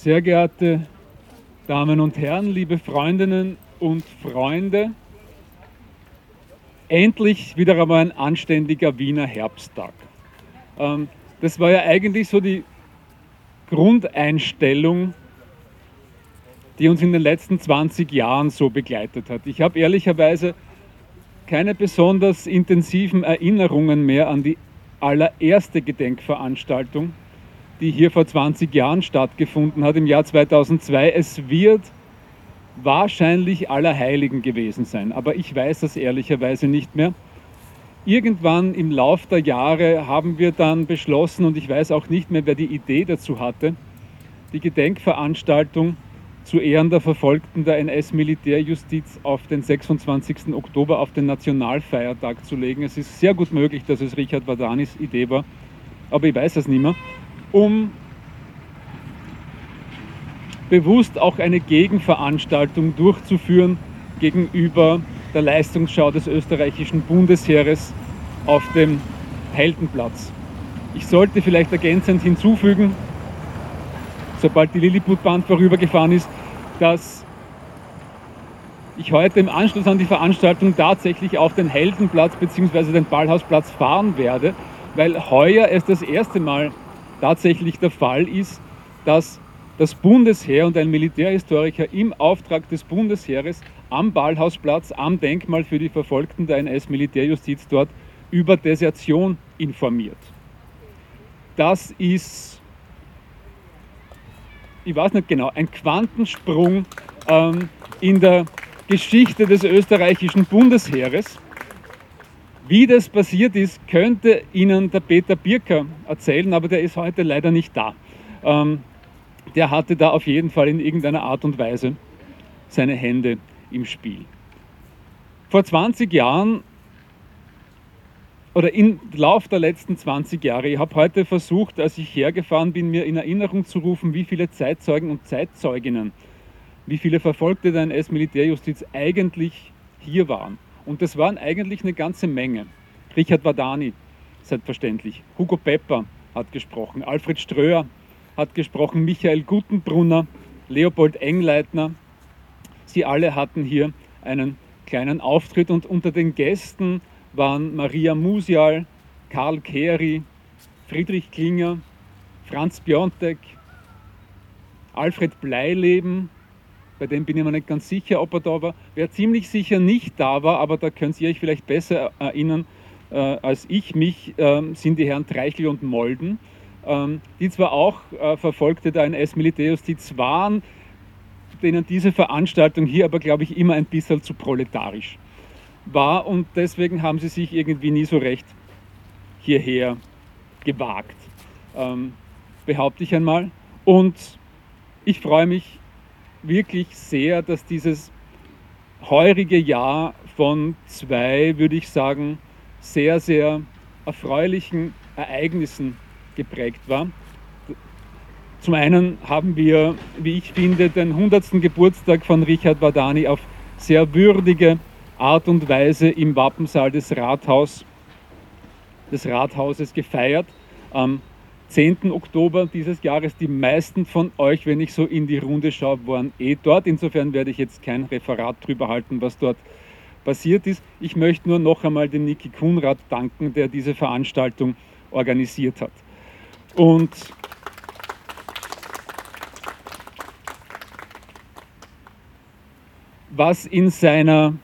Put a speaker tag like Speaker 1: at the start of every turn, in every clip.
Speaker 1: Sehr geehrte Damen und Herren, liebe Freundinnen und Freunde, endlich wieder einmal ein anständiger Wiener Herbsttag. Ähm, das war ja eigentlich so die Grundeinstellung, die uns in den letzten 20 Jahren so begleitet hat. Ich habe ehrlicherweise keine besonders intensiven Erinnerungen mehr an die allererste Gedenkveranstaltung, die hier vor 20 Jahren stattgefunden hat, im Jahr 2002. Es wird wahrscheinlich Allerheiligen gewesen sein, aber ich weiß das ehrlicherweise nicht mehr. Irgendwann im Lauf der Jahre haben wir dann beschlossen, und ich weiß auch nicht mehr, wer die Idee dazu hatte, die Gedenkveranstaltung zu Ehren der Verfolgten der NS-Militärjustiz auf den 26. Oktober auf den Nationalfeiertag zu legen. Es ist sehr gut möglich, dass es Richard Vadanis Idee war, aber ich weiß es nicht mehr um bewusst auch eine Gegenveranstaltung durchzuführen gegenüber der Leistungsschau des österreichischen Bundesheeres auf dem Heldenplatz. Ich sollte vielleicht ergänzend hinzufügen, sobald die Lilliputbahn vorübergefahren ist, dass ich heute im Anschluss an die Veranstaltung tatsächlich auf den Heldenplatz bzw. den Ballhausplatz fahren werde, weil heuer es das erste Mal tatsächlich der Fall ist, dass das Bundesheer und ein Militärhistoriker im Auftrag des Bundesheeres am Ballhausplatz, am Denkmal für die Verfolgten der NS-Militärjustiz dort über Desertion informiert. Das ist, ich weiß nicht genau, ein Quantensprung ähm, in der Geschichte des österreichischen Bundesheeres. Wie das passiert ist, könnte Ihnen der Peter Birker erzählen, aber der ist heute leider nicht da. Ähm, der hatte da auf jeden Fall in irgendeiner Art und Weise seine Hände im Spiel. Vor 20 Jahren oder im Lauf der letzten 20 Jahre, ich habe heute versucht, als ich hergefahren bin, mir in Erinnerung zu rufen, wie viele Zeitzeugen und Zeitzeuginnen, wie viele Verfolgte der NS-Militärjustiz eigentlich hier waren. Und das waren eigentlich eine ganze Menge. Richard Wadani, selbstverständlich. Hugo Pepper hat gesprochen. Alfred Ströer hat gesprochen. Michael Gutenbrunner, Leopold Engleitner. Sie alle hatten hier einen kleinen Auftritt und unter den Gästen waren Maria Musial, Karl Kehri, Friedrich Klinger, Franz Biontek, Alfred Bleileben, bei dem bin ich mir nicht ganz sicher, ob er da war. Wer ziemlich sicher nicht da war, aber da könnt ihr euch vielleicht besser erinnern äh, als ich mich, äh, sind die Herren Treichel und Molden, ähm, die zwar auch äh, Verfolgte der NS-Militärjustiz waren, denen diese Veranstaltung hier aber, glaube ich, immer ein bisschen zu proletarisch war und deswegen haben sie sich irgendwie nie so recht hierher gewagt, ähm, behaupte ich einmal. Und ich freue mich wirklich sehr, dass dieses heurige Jahr von zwei, würde ich sagen, sehr, sehr erfreulichen Ereignissen geprägt war. Zum einen haben wir, wie ich finde, den 100. Geburtstag von Richard Wadani auf sehr würdige Art und Weise im Wappensaal des, Rathaus, des Rathauses gefeiert. Am 10. Oktober dieses Jahres. Die meisten von euch, wenn ich so in die Runde schaue, waren eh dort. Insofern werde ich jetzt kein Referat darüber halten, was dort passiert ist. Ich möchte nur noch einmal den Niki Kunrad danken, der diese Veranstaltung organisiert hat. Und was in seiner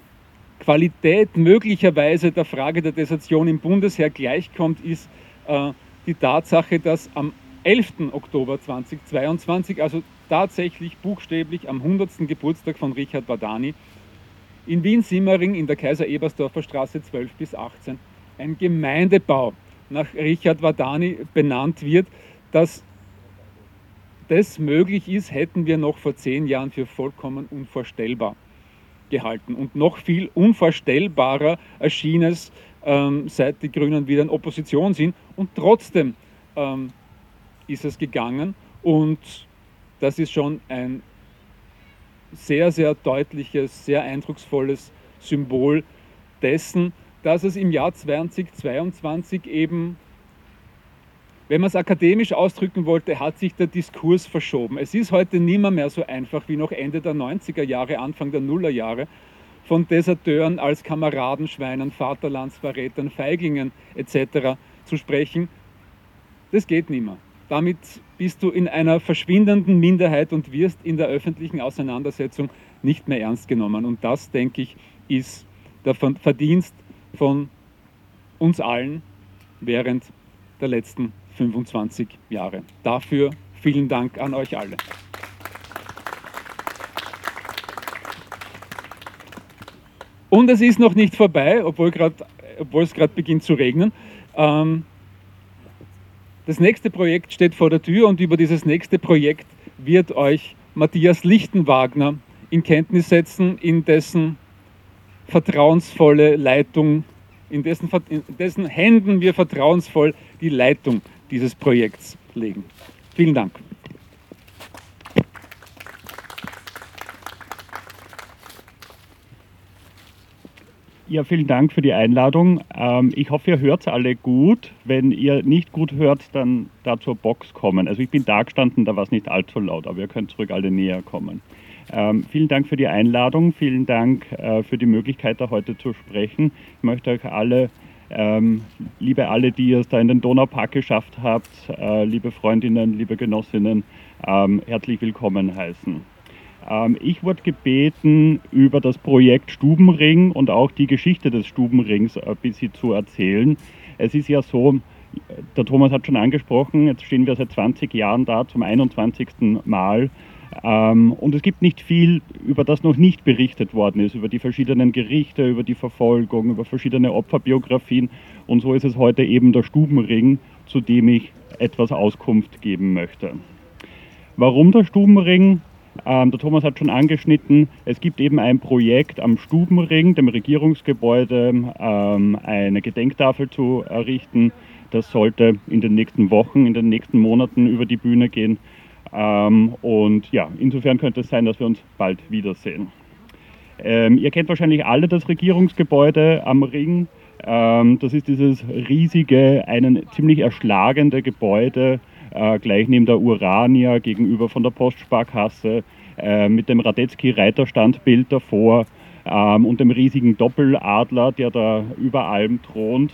Speaker 1: Qualität möglicherweise der Frage der Desertion im Bundesheer gleichkommt, ist äh, die Tatsache, dass am 11. Oktober 2022, also tatsächlich buchstäblich am 100. Geburtstag von Richard Badani, in Wien-Simmering in der Kaiser-Ebersdorfer Straße 12 bis 18 ein Gemeindebau nach Richard Wadani benannt wird. Dass das möglich ist, hätten wir noch vor zehn Jahren für vollkommen unvorstellbar gehalten. Und noch viel unvorstellbarer erschien es, ähm, seit die Grünen wieder in Opposition sind. Und trotzdem ähm, ist es gegangen. Und das ist schon ein sehr, sehr deutliches, sehr eindrucksvolles Symbol dessen, dass es im Jahr 2022 eben, Wenn man es akademisch ausdrücken wollte, hat sich der Diskurs verschoben. Es ist heute nimmer mehr so einfach wie noch Ende der 90er Jahre, Anfang der Nullerjahre, von Deserteuren als Kameradenschweinen, Vaterlandsverrätern, Feiglingen etc. zu sprechen. Das geht nimmer. Damit bist du in einer verschwindenden Minderheit und wirst in der öffentlichen Auseinandersetzung nicht mehr ernst genommen. Und das, denke ich, ist der Verdienst von uns allen während der letzten 25 Jahre. Dafür vielen Dank an euch alle. Und es ist noch nicht vorbei, obwohl es gerade beginnt zu regnen. Ähm, das nächste Projekt steht vor der Tür und über dieses nächste Projekt wird euch Matthias Lichtenwagner in Kenntnis setzen, in dessen vertrauensvolle Leitung, in dessen, in dessen Händen wir vertrauensvoll die Leitung dieses Projekts legen. Vielen Dank.
Speaker 2: Ja, vielen Dank für die Einladung. Ähm, ich hoffe, ihr hört alle gut. Wenn ihr nicht gut hört, dann da zur Box kommen. Also ich bin da gestanden, da war es nicht allzu laut, aber ihr könnt zurück alle näher kommen. Ähm, vielen Dank für die Einladung, vielen Dank äh, für die Möglichkeit, da heute zu sprechen. Ich möchte euch alle, ähm, liebe alle, die ihr es da in den Donaupark geschafft habt, äh, liebe Freundinnen, liebe Genossinnen, ähm, herzlich willkommen heißen. Ähm, ich wurde gebeten, über das Projekt Stubenring und auch die Geschichte des Stubenrings ein bisschen zu erzählen. Es ist ja so, der Thomas hat schon angesprochen, jetzt stehen wir seit 20 Jahren da zum 21. Mal. Ähm, und es gibt nicht viel, über das noch nicht berichtet worden ist, über die verschiedenen Gerichte, über die Verfolgung, über verschiedene Opferbiografien. Und so ist es heute eben der Stubenring, zu dem ich etwas Auskunft geben möchte. Warum der Stubenring? Ähm, der Thomas hat schon angeschnitten, es gibt eben ein Projekt am Stubenring, dem Regierungsgebäude, ähm, eine Gedenktafel zu errichten. Das sollte in den nächsten Wochen, in den nächsten Monaten über die Bühne gehen. Ähm, und ja, insofern könnte es sein, dass wir uns bald wiedersehen. Ähm, ihr kennt wahrscheinlich alle das Regierungsgebäude am Ring. Ähm, das ist dieses riesige, einen ziemlich erschlagende Gebäude, äh, gleich neben der Urania gegenüber von der Postsparkasse, äh, mit dem Radetzky-Reiterstandbild davor ähm, und dem riesigen Doppeladler, der da über allem thront.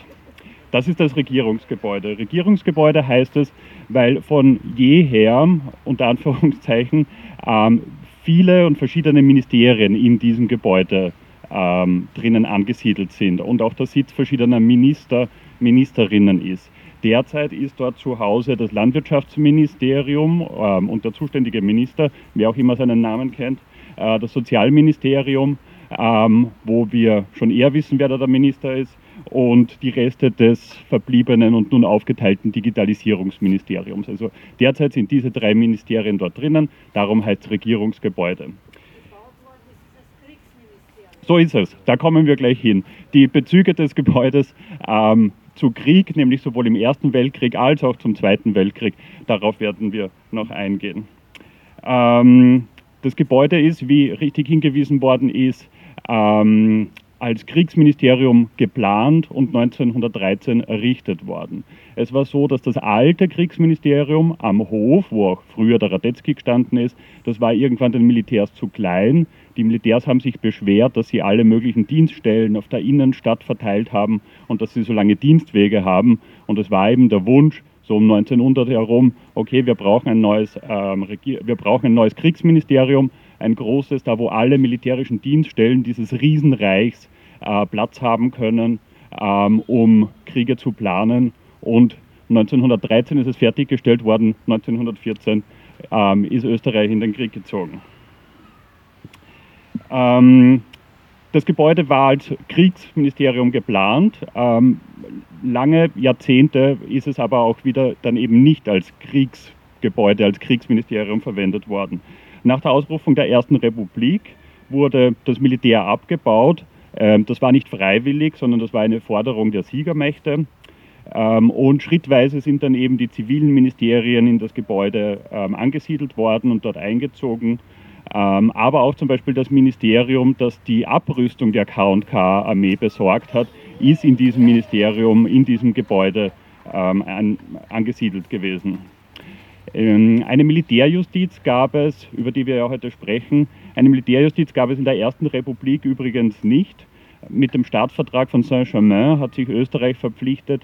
Speaker 2: Das ist das Regierungsgebäude. Regierungsgebäude heißt es, weil von jeher, unter Anführungszeichen, ähm, viele und verschiedene Ministerien in diesem Gebäude ähm, drinnen angesiedelt sind und auch der Sitz verschiedener Minister, Ministerinnen ist. Derzeit ist dort zu Hause das Landwirtschaftsministerium ähm, und der zuständige Minister, wer auch immer seinen Namen kennt, äh, das Sozialministerium, ähm, wo wir schon eher wissen, wer da der Minister ist, und die Reste des verbliebenen und nun aufgeteilten Digitalisierungsministeriums. Also derzeit sind diese drei Ministerien dort drinnen, darum heißt es Regierungsgebäude. So ist es, da kommen wir gleich hin. Die Bezüge des Gebäudes ähm, zu Krieg, nämlich sowohl im Ersten Weltkrieg als auch zum Zweiten Weltkrieg, darauf werden wir noch eingehen. Ähm, das Gebäude ist, wie richtig hingewiesen worden ist, ähm, als Kriegsministerium geplant und 1913 errichtet worden. Es war so, dass das alte Kriegsministerium am Hof, wo auch früher der Radetzky gestanden ist, das war irgendwann den Militärs zu klein. Die Militärs haben sich beschwert, dass sie alle möglichen Dienststellen auf der Innenstadt verteilt haben und dass sie so lange Dienstwege haben. Und es war eben der Wunsch, so um 1900 herum, okay, wir brauchen ein neues, ähm, wir brauchen ein neues Kriegsministerium, ein großes, da wo alle militärischen Dienststellen dieses Riesenreichs äh, Platz haben können, ähm, um Kriege zu planen. Und 1913 ist es fertiggestellt worden, 1914 ähm, ist Österreich in den Krieg gezogen. Ähm, das Gebäude war als Kriegsministerium geplant. Ähm, lange Jahrzehnte ist es aber auch wieder dann eben nicht als Kriegsgebäude, als Kriegsministerium verwendet worden. Nach der Ausrufung der Ersten Republik wurde das Militär abgebaut. Ähm, das war nicht freiwillig, sondern das war eine Forderung der Siegermächte. Ähm, und schrittweise sind dann eben die zivilen Ministerien in das Gebäude ähm, angesiedelt worden und dort eingezogen. Aber auch zum Beispiel das Ministerium, das die Abrüstung der KK-Armee besorgt hat, ist in diesem Ministerium, in diesem Gebäude ähm, an, angesiedelt gewesen. Ähm, eine Militärjustiz gab es, über die wir ja heute sprechen, eine Militärjustiz gab es in der Ersten Republik übrigens nicht. Mit dem Staatsvertrag von Saint-Germain hat sich Österreich verpflichtet,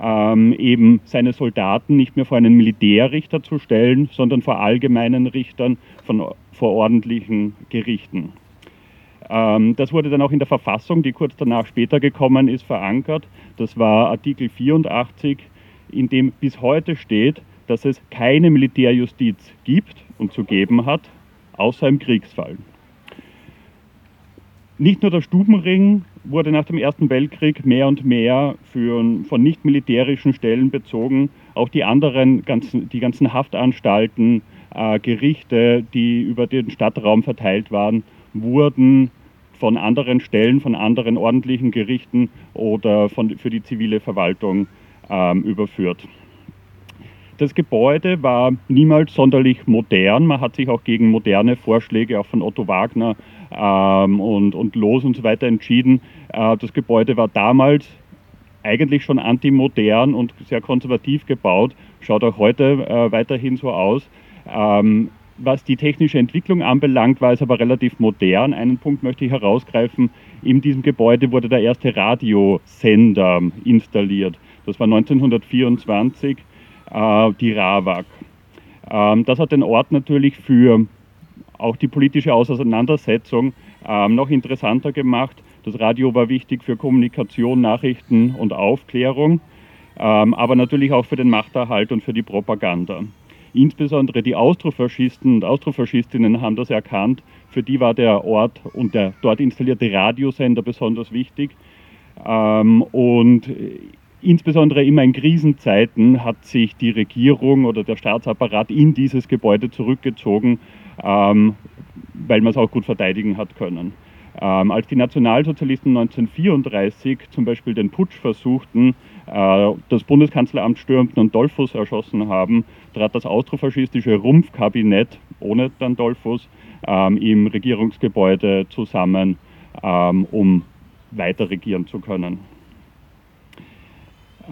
Speaker 2: ähm, eben seine Soldaten nicht mehr vor einen Militärrichter zu stellen, sondern vor allgemeinen Richtern von, vor ordentlichen Gerichten. Ähm, das wurde dann auch in der Verfassung, die kurz danach später gekommen ist, verankert. Das war Artikel 84, in dem bis heute steht, dass es keine Militärjustiz gibt und zu geben hat, außer im Kriegsfall. Nicht nur der Stubenring wurde nach dem Ersten Weltkrieg mehr und mehr für, von nicht militärischen Stellen bezogen. Auch die anderen, ganzen, die ganzen Haftanstalten, äh, Gerichte, die über den Stadtraum verteilt waren, wurden von anderen Stellen, von anderen ordentlichen Gerichten oder von, für die zivile Verwaltung ähm, überführt. Das Gebäude war niemals sonderlich modern. Man hat sich auch gegen moderne Vorschläge auch von Otto Wagner ähm, und, und Los und so weiter entschieden. Äh, das Gebäude war damals eigentlich schon antimodern und sehr konservativ gebaut, schaut auch heute äh, weiterhin so aus. Ähm, was die technische Entwicklung anbelangt, war es aber relativ modern. Einen Punkt möchte ich herausgreifen. In diesem Gebäude wurde der erste Radiosender installiert. Das war 1924, äh, die RAWAG. Ähm, das hat den Ort natürlich für auch die politische Auseinandersetzung ähm, noch interessanter gemacht. Das Radio war wichtig für Kommunikation, Nachrichten und Aufklärung, ähm, aber natürlich auch für den Machterhalt und für die Propaganda. Insbesondere die Austrofaschisten und Austrofaschistinnen haben das erkannt. Für die war der Ort und der dort installierte Radiosender besonders wichtig. Ähm, und insbesondere immer in Krisenzeiten hat sich die Regierung oder der Staatsapparat in dieses Gebäude zurückgezogen, ähm, weil man es auch gut verteidigen hat können. Ähm, als die Nationalsozialisten 1934 zum Beispiel den Putsch versuchten, äh, das Bundeskanzleramt stürmten und Dollfuss erschossen haben, trat das austrofaschistische Rumpfkabinett ohne dann Dollfuss ähm, im Regierungsgebäude zusammen, ähm, um weiter regieren zu können.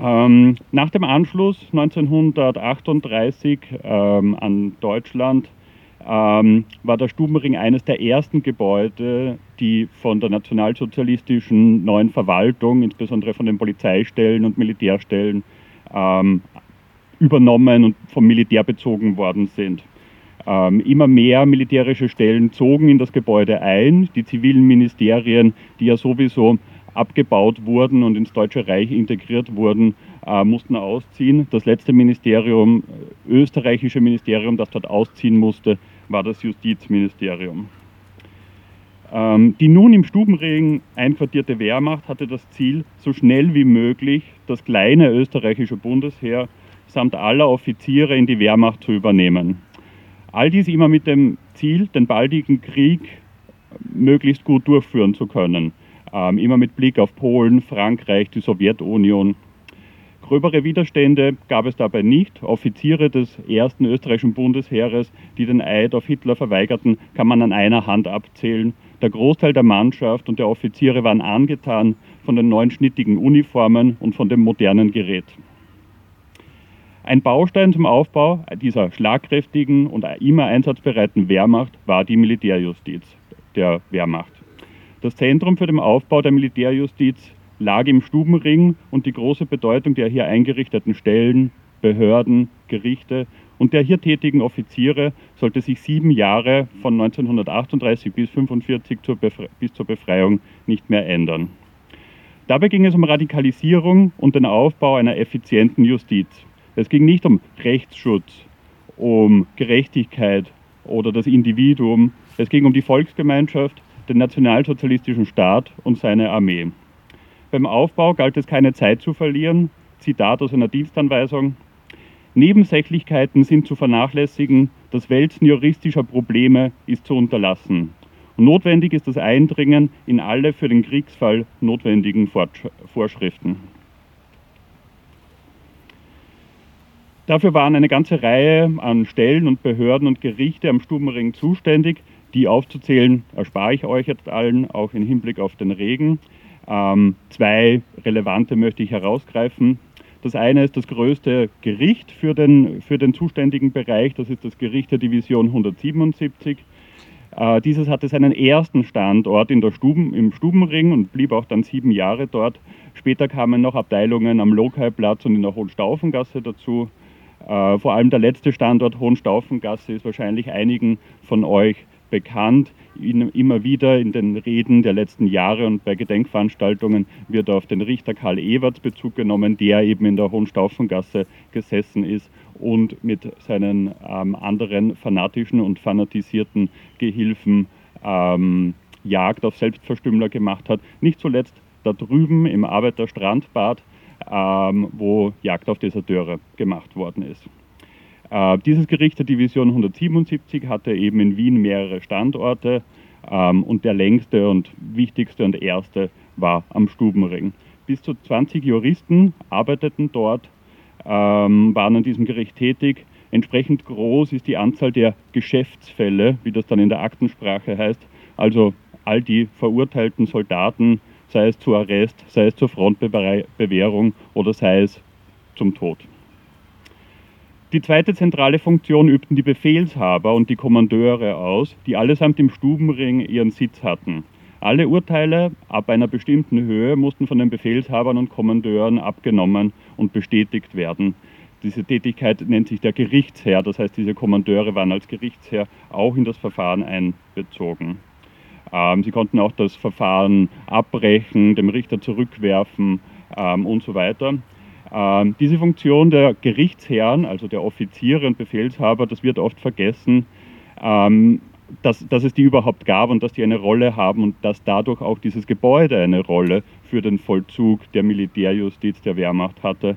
Speaker 2: Ähm, nach dem Anschluss 1938 ähm, an Deutschland ähm, war der Stubenring eines der ersten Gebäude, die von der nationalsozialistischen neuen Verwaltung, insbesondere von den Polizeistellen und Militärstellen, ähm, übernommen und vom Militär bezogen worden sind. Ähm, immer mehr militärische Stellen zogen in das Gebäude ein. Die zivilen Ministerien, die ja sowieso abgebaut wurden und ins Deutsche Reich integriert wurden, äh, mussten ausziehen. Das letzte Ministerium, äh, österreichische Ministerium, das dort ausziehen musste, war das Justizministerium. Ähm, die nun im Stubenregen einquartierte Wehrmacht hatte das Ziel, so schnell wie möglich das kleine österreichische Bundesheer samt aller Offiziere in die Wehrmacht zu übernehmen. All dies immer mit dem Ziel, den baldigen Krieg möglichst gut durchführen zu können. Ähm, immer mit Blick auf Polen, Frankreich, die Sowjetunion Gröbere Widerstände gab es dabei nicht. Offiziere des ersten österreichischen Bundesheeres, die den Eid auf Hitler verweigerten, kann man an einer Hand abzählen. Der Großteil der Mannschaft und der Offiziere waren angetan von den neuen schnittigen Uniformen und von dem modernen Gerät. Ein Baustein zum Aufbau dieser schlagkräftigen und immer einsatzbereiten Wehrmacht war die Militärjustiz der Wehrmacht. Das Zentrum für den Aufbau der Militärjustiz lag im Stubenring und die große Bedeutung der hier eingerichteten Stellen, Behörden, Gerichte und der hier tätigen Offiziere sollte sich sieben Jahre von 1938 bis 1945 zur bis zur Befreiung nicht mehr ändern. Dabei ging es um Radikalisierung und den Aufbau einer effizienten Justiz. Es ging nicht um Rechtsschutz, um Gerechtigkeit oder das Individuum. Es ging um die Volksgemeinschaft, den nationalsozialistischen Staat und seine Armee. Beim Aufbau galt es keine Zeit zu verlieren. Zitat aus einer Dienstanweisung. Nebensächlichkeiten sind zu vernachlässigen, das Wälzen juristischer Probleme ist zu unterlassen. Und notwendig ist das Eindringen in alle für den Kriegsfall notwendigen Vorschriften. Dafür waren eine ganze Reihe an Stellen und Behörden und Gerichte am Stubenring zuständig. Die aufzuzählen erspare ich euch jetzt allen, auch im Hinblick auf den Regen. Ähm, zwei relevante möchte ich herausgreifen. Das eine ist das größte Gericht für den, für den zuständigen Bereich, das ist das Gericht der Division 177. Äh, dieses hatte seinen ersten Standort in der Stuben, im Stubenring und blieb auch dann sieben Jahre dort. Später kamen noch Abteilungen am Lokaiplatz und in der Hohenstaufengasse dazu. Äh, vor allem der letzte Standort Hohenstaufengasse ist wahrscheinlich einigen von euch bekannt. Immer wieder in den Reden der letzten Jahre und bei Gedenkveranstaltungen wird auf den Richter Karl Ewerts Bezug genommen, der eben in der Hohenstaufengasse gesessen ist und mit seinen ähm, anderen fanatischen und fanatisierten Gehilfen ähm, Jagd auf Selbstverstümmler gemacht hat. Nicht zuletzt da drüben im Arbeiterstrandbad, ähm, wo Jagd auf Deserteure gemacht worden ist. Äh, dieses Gericht der Division 177 hatte eben in Wien mehrere Standorte ähm, und der längste und wichtigste und erste war am Stubenring. Bis zu 20 Juristen arbeiteten dort, ähm, waren an diesem Gericht tätig. Entsprechend groß ist die Anzahl der Geschäftsfälle, wie das dann in der Aktensprache heißt, also all die verurteilten Soldaten, sei es zu Arrest, sei es zur Frontbewährung oder sei es zum Tod. Die zweite zentrale Funktion übten die Befehlshaber und die Kommandeure aus, die allesamt im Stubenring ihren Sitz hatten. Alle Urteile ab einer bestimmten Höhe mussten von den Befehlshabern und Kommandeuren abgenommen und bestätigt werden. Diese Tätigkeit nennt sich der Gerichtsherr, das heißt, diese Kommandeure waren als Gerichtsherr auch in das Verfahren einbezogen. Ähm, sie konnten auch das Verfahren abbrechen, dem Richter zurückwerfen ähm, und so weiter. Ähm, diese Funktion der Gerichtsherren, also der Offiziere und Befehlshaber, das wird oft vergessen, ähm, dass, dass es die überhaupt gab und dass die eine Rolle haben und dass dadurch auch dieses Gebäude eine Rolle für den Vollzug der Militärjustiz der Wehrmacht hatte.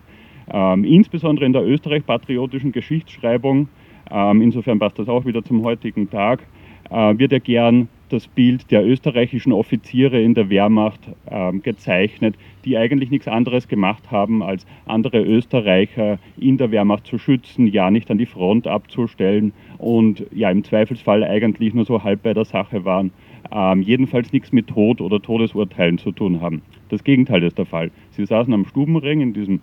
Speaker 2: Ähm, insbesondere in der österreich-patriotischen Geschichtsschreibung, ähm, insofern passt das auch wieder zum heutigen Tag, äh, wird ja gern das Bild der österreichischen Offiziere in der Wehrmacht ähm, gezeichnet, die eigentlich nichts anderes gemacht haben, als andere Österreicher in der Wehrmacht zu schützen, ja nicht an die Front abzustellen und ja im Zweifelsfall eigentlich nur so halb bei der Sache waren, ähm, jedenfalls nichts mit Tod oder Todesurteilen zu tun haben. Das Gegenteil ist der Fall. Sie saßen am Stubenring in diesem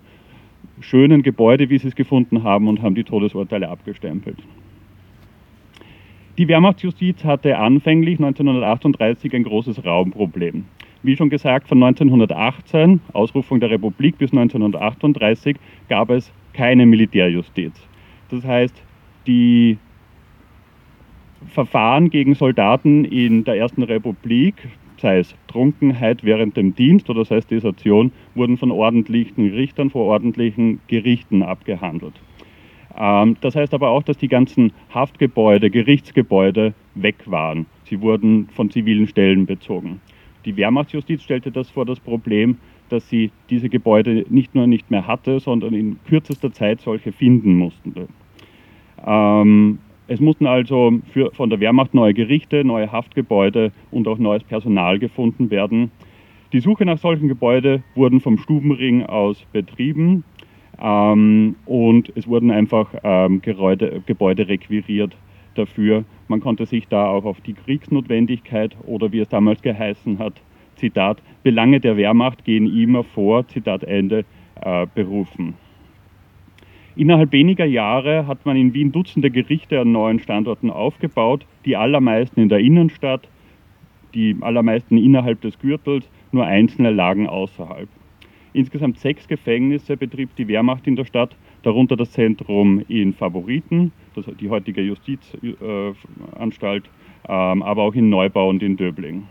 Speaker 2: schönen Gebäude, wie sie es gefunden haben, und haben die Todesurteile abgestempelt. Die Wehrmachtsjustiz hatte anfänglich 1938 ein großes Raumproblem. Wie schon gesagt, von 1918, Ausrufung der Republik, bis 1938 gab es keine Militärjustiz. Das heißt, die Verfahren gegen Soldaten in der Ersten Republik, sei es Trunkenheit während dem Dienst oder sei es Desertion, wurden von ordentlichen Richtern vor ordentlichen Gerichten abgehandelt. Ähm, das heißt aber auch, dass die ganzen Haftgebäude, Gerichtsgebäude weg waren. Sie wurden von zivilen Stellen bezogen. Die Wehrmachtsjustiz stellte das vor das Problem, dass sie diese Gebäude nicht nur nicht mehr hatte, sondern in kürzester Zeit solche finden mussten. Ähm, es mussten also für, von der Wehrmacht neue Gerichte, neue Haftgebäude und auch neues Personal gefunden werden. Die Suche nach solchen Gebäuden wurden vom Stubenring aus betrieben. Ähm, und es wurden einfach ähm, Gebäude, Gebäude requiriert dafür. Man konnte sich da auch auf die Kriegsnotwendigkeit oder wie es damals geheißen hat, Zitat, Belange der Wehrmacht gehen immer vor, Zitat Ende, äh, berufen. Innerhalb weniger Jahre hat man in Wien Dutzende Gerichte an neuen Standorten aufgebaut, die allermeisten in der Innenstadt, die allermeisten innerhalb des Gürtels, nur einzelne lagen außerhalb. Insgesamt sechs Gefängnisse betrieb die Wehrmacht in der Stadt, darunter das Zentrum in Favoriten, das, die heutige Justizanstalt, ähm, aber auch in Neubau und in Döbling.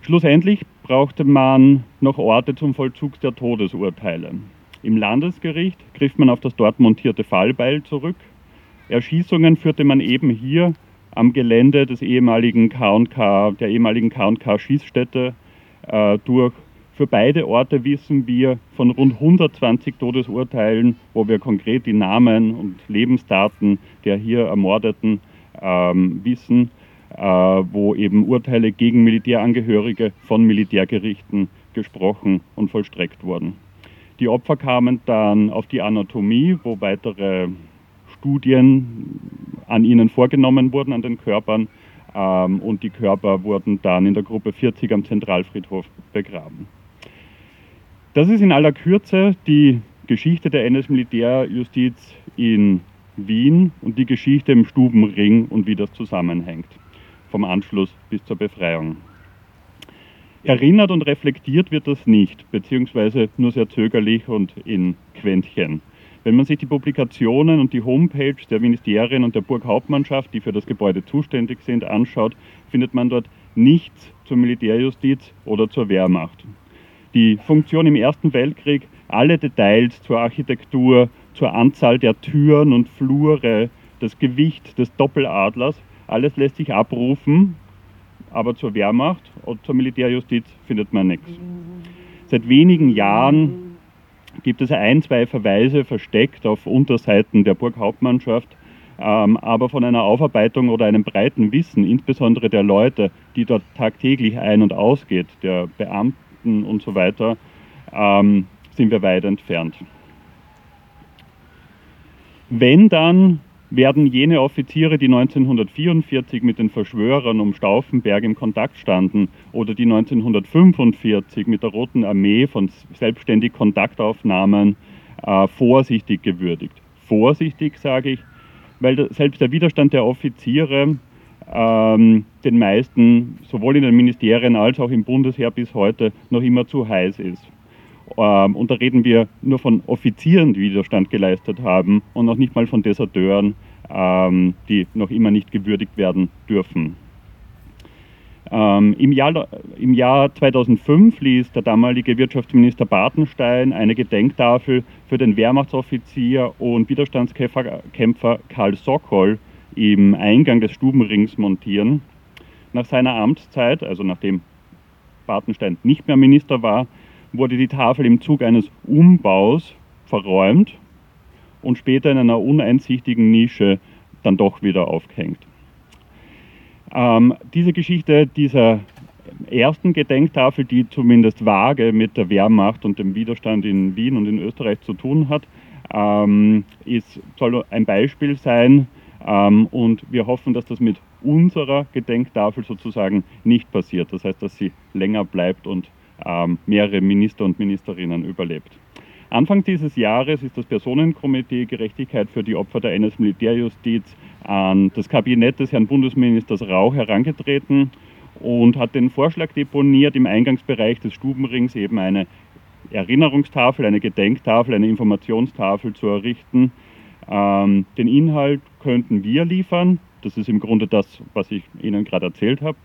Speaker 2: Schlussendlich brauchte man noch Orte zum Vollzug der Todesurteile. Im Landesgericht griff man auf das dort montierte Fallbeil zurück. Erschießungen führte man eben hier am Gelände des ehemaligen K&K, der ehemaligen K&K Schießstätte äh, durch. Für beide Orte wissen wir von rund 120 Todesurteilen, wo wir konkret die Namen und Lebensdaten der hier Ermordeten ähm, wissen, äh, wo eben Urteile gegen Militärangehörige von Militärgerichten gesprochen und vollstreckt wurden. Die Opfer kamen dann auf die Anatomie, wo weitere Studien an ihnen vorgenommen wurden, an den Körpern, und die Körper wurden dann in der Gruppe 40 am Zentralfriedhof begraben. Das ist in aller Kürze die Geschichte der NS-Militärjustiz in Wien und die Geschichte im Stubenring und wie das zusammenhängt, vom Anschluss bis zur Befreiung. Erinnert und reflektiert wird das nicht, beziehungsweise nur sehr zögerlich und in Quäntchen. Wenn man sich die Publikationen und die Homepage der Ministerien und der Burghauptmannschaft, die für das Gebäude zuständig sind, anschaut, findet man dort nichts zur Militärjustiz oder zur Wehrmacht. Die Funktion im Ersten Weltkrieg, alle Details zur Architektur, zur Anzahl der Türen und Flure, das Gewicht des Doppeladlers, alles lässt sich abrufen, aber zur Wehrmacht und zur Militärjustiz findet man nichts. Seit wenigen Jahren gibt es ein, zwei Verweise versteckt auf Unterseiten der Burghauptmannschaft, ähm, aber von einer Aufarbeitung oder einem breiten Wissen, insbesondere der Leute, die dort tagtäglich ein- und ausgeht, der Beamten und so weiter, ähm, sind wir weit entfernt. Wenn dann werden jene Offiziere, die 1944 mit den Verschwörern um Stauffenberg im Kontakt standen oder die 1945 mit der Roten Armee von selbstständig Kontaktaufnahmen äh, vorsichtig gewürdigt. Vorsichtig sage ich, weil selbst der Widerstand der Offiziere ähm, den meisten, sowohl in den Ministerien als auch im Bundesheer bis heute, noch immer zu heiß ist. Ähm, und da reden wir nur von Offizieren, die Widerstand geleistet haben und noch nicht mal von Deserteuren, ähm, die noch immer nicht gewürdigt werden dürfen. Ähm, im, Jahr, Im Jahr 2005 ließ der damalige Wirtschaftsminister Bartenstein eine Gedenktafel für den Wehrmachtsoffizier und Widerstandskämpfer Karl Sokol im Eingang des Stubenrings montieren. Nach seiner Amtszeit, also nachdem Bartenstein nicht mehr Minister war, wurde die Tafel im Zug eines Umbaus verräumt und später in einer uneinsichtigen Nische dann doch wieder aufgehängt. Ähm, diese Geschichte dieser ersten Gedenktafel, die zumindest vage mit der Wehrmacht und dem Widerstand in Wien und in Österreich zu tun hat, ähm, ist, soll ein Beispiel sein ähm, und wir hoffen, dass das mit unserer Gedenktafel sozusagen nicht passiert. Das heißt, dass sie länger bleibt und mehrere Minister und Ministerinnen überlebt. Anfang dieses Jahres ist das Personenkomitee Gerechtigkeit für die Opfer der NS-Militärjustiz an das Kabinett des Herrn Bundesministers Rauch herangetreten und hat den Vorschlag deponiert, im Eingangsbereich des Stubenrings eben eine Erinnerungstafel, eine Gedenktafel, eine Informationstafel zu errichten. Ähm, den Inhalt könnten wir liefern. Das ist im Grunde das, was ich Ihnen gerade erzählt habe.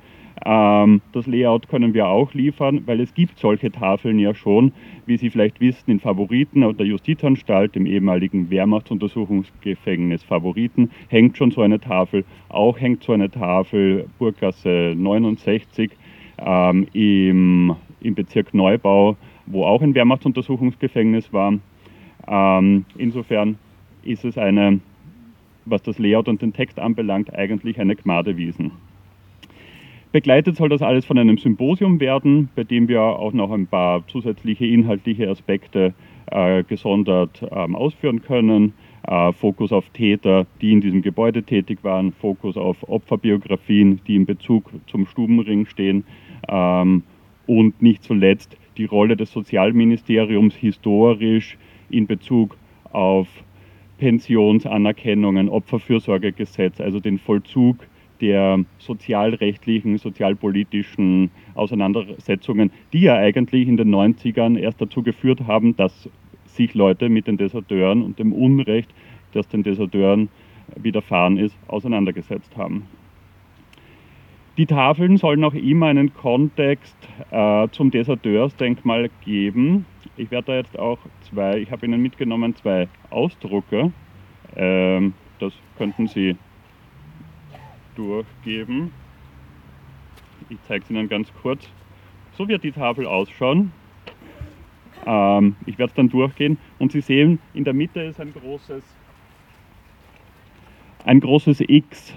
Speaker 2: Ähm, das Layout können wir auch liefern, weil es gibt solche Tafeln ja schon, wie Sie vielleicht wissen, in Favoriten der Justizanstalt, dem ehemaligen Wehrmachtsuntersuchungsgefängnis Favoriten, hängt schon so eine Tafel. Auch hängt so eine Tafel Burggasse 69 ähm, im, im Bezirk Neubau, wo auch ein Wehrmachtsuntersuchungsgefängnis war. Ähm, insofern ist es eine, was das Layout und den Text anbelangt, eigentlich eine Gmadewiesen. Begleitet soll das alles von einem Symposium werden, bei dem wir auch noch ein paar zusätzliche inhaltliche Aspekte äh, gesondert ähm, ausführen können. Äh, Fokus auf Täter, die in diesem Gebäude tätig waren, Fokus auf Opferbiografien, die in Bezug zum Stubenring stehen ähm, und nicht zuletzt die Rolle des Sozialministeriums historisch in Bezug auf Pensionsanerkennungen, Opferfürsorgegesetz, also den Vollzug der sozialrechtlichen, sozialpolitischen Auseinandersetzungen, die ja eigentlich in den 90ern erst dazu geführt haben, dass sich Leute mit den Deserteuren und dem Unrecht, das den Deserteuren widerfahren ist, auseinandergesetzt haben. Die Tafeln sollen auch immer einen Kontext äh, zum Deserteursdenkmal geben. Ich werde da jetzt auch zwei, ich habe Ihnen mitgenommen, zwei Ausdrucke. Ähm, das könnten Sie durchgeben. Ich zeige es Ihnen ganz kurz. So wird die Tafel ausschauen. Ähm, ich werde es dann durchgehen und Sie sehen, in der Mitte ist ein großes, ein großes X.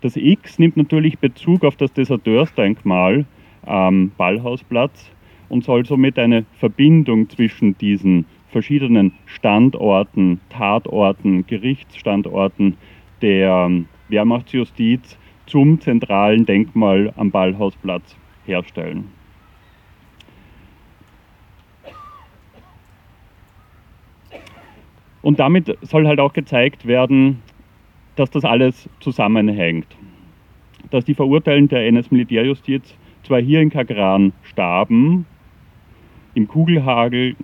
Speaker 2: Das X nimmt natürlich Bezug auf das Deserteursdenkmal am Ballhausplatz und soll somit eine Verbindung zwischen diesen verschiedenen Standorten, Tatorten, Gerichtsstandorten der Wehrmachtsjustiz zum zentralen Denkmal am Ballhausplatz herstellen. Und damit soll halt auch gezeigt werden, dass das alles zusammenhängt. Dass die Verurteilten der NS-Militärjustiz zwar hier in Kagran starben, im Kugelhagel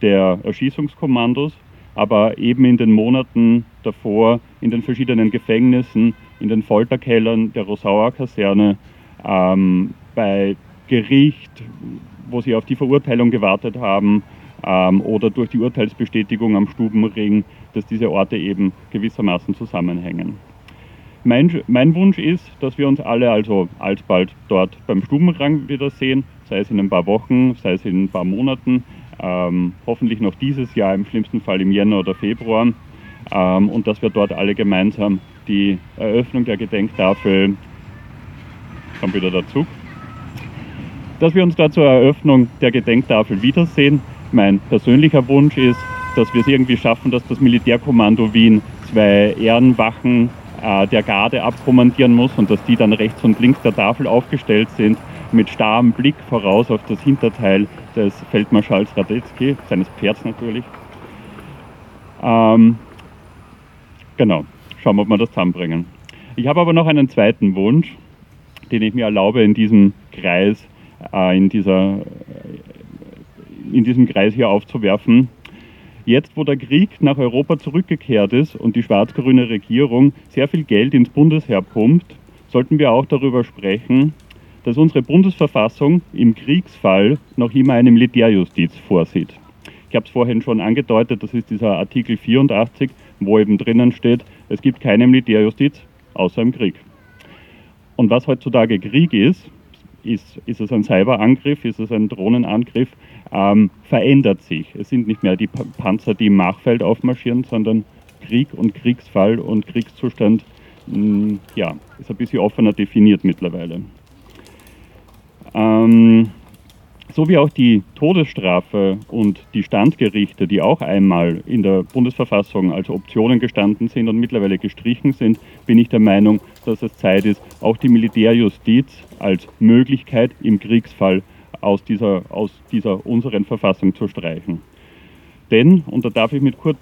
Speaker 2: der Erschießungskommandos, aber eben in den Monaten davor in den verschiedenen Gefängnissen, in den Folterkellern der Rosauer Kaserne, ähm, bei Gericht, wo sie auf die Verurteilung gewartet haben, ähm, oder durch die Urteilsbestätigung am Stubenring, dass diese Orte eben gewissermaßen zusammenhängen. Mein, mein, Wunsch ist, dass wir uns alle also alsbald dort beim Stubenrang wiedersehen, sei es in ein paar Wochen, sei es in ein paar Monaten, ähm, hoffentlich noch dieses Jahr, im schlimmsten Fall im Jänner oder Februar, und dass wir dort alle gemeinsam die Eröffnung der Gedenktafel, kommt wieder der Zug, dass wir uns da zur Eröffnung der Gedenktafel wiedersehen. Mein persönlicher Wunsch ist, dass wir es irgendwie schaffen, dass das Militärkommando Wien zwei Ehrenwachen äh, der Garde abkommandieren muss und dass die dann rechts und links der Tafel aufgestellt sind, mit starrem Blick voraus auf das Hinterteil des Feldmarschalls Radetzky, seines Pferds natürlich. Ähm, genau, schauen wir, ob wir das zusammenbringen. Ich habe aber noch einen zweiten Wunsch, den ich mir erlaube, in diesem Kreis, äh, in, dieser, äh, in diesem Kreis hier aufzuwerfen. Jetzt, wo der Krieg nach Europa zurückgekehrt ist und die schwarz-grüne Regierung sehr viel Geld ins Bundesheer pumpt, sollten wir auch darüber sprechen, dass unsere Bundesverfassung im Kriegsfall noch immer eine Militärjustiz vorsieht. Ich habe es vorhin schon angedeutet, das ist dieser Artikel 84, wo eben drinnen steht, es gibt keine Militärjustiz außer im Krieg. Und was heutzutage Krieg ist, ist, ist es ein Cyberangriff, ist es ein Drohnenangriff, ähm, verändert sich. Es sind nicht mehr die Panzer, die im Machfeld aufmarschieren, sondern Krieg und Kriegsfall und Kriegszustand mh, mm, ja, ist ein bisschen offener definiert mittlerweile. Ähm, so wie auch die Todesstrafe und die Standgerichte, die auch einmal in der Bundesverfassung als Optionen gestanden sind und mittlerweile gestrichen sind, bin ich der Meinung, dass es Zeit ist, auch die Militärjustiz als Möglichkeit im Kriegsfall aus dieser, aus dieser unseren Verfassung zu streichen. Denn, und da darf ich mit Kurt,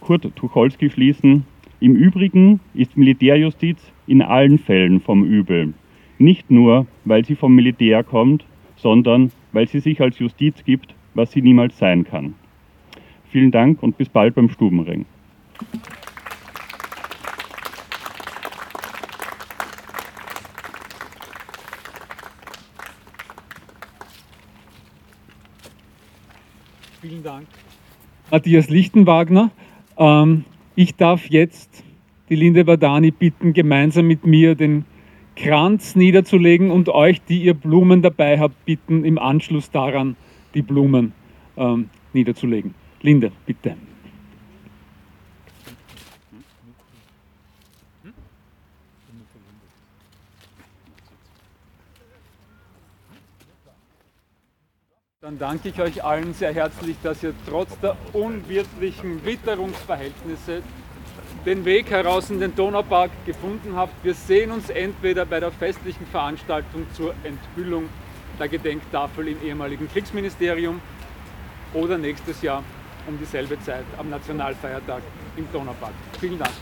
Speaker 2: Kurt Tucholsky schließen, im Übrigen ist Militärjustiz in allen Fällen vom Übel. Nicht nur, weil sie vom Militär kommt, sondern weil sie sich als Justiz gibt, was sie niemals sein kann. Vielen Dank und bis bald beim Stubenring.
Speaker 1: Vielen Dank. Matthias Lichtenwagner. Ähm, ich darf jetzt die Linde Badani bitten, gemeinsam mit mir den Kranz niederzulegen und euch, die ihr Blumen dabei habt, bitten, im Anschluss daran die Blumen ähm, niederzulegen. Linde, bitte. Dann danke ich euch allen sehr herzlich, dass ihr trotz der unwirtlichen Witterungsverhältnisse den Weg heraus in den Donaupark gefunden habt. Wir sehen uns entweder bei der festlichen Veranstaltung zur Enthüllung der Gedenktafel im ehemaligen Kriegsministerium oder nächstes Jahr um dieselbe Zeit am Nationalfeiertag im Donaupark. Vielen Dank.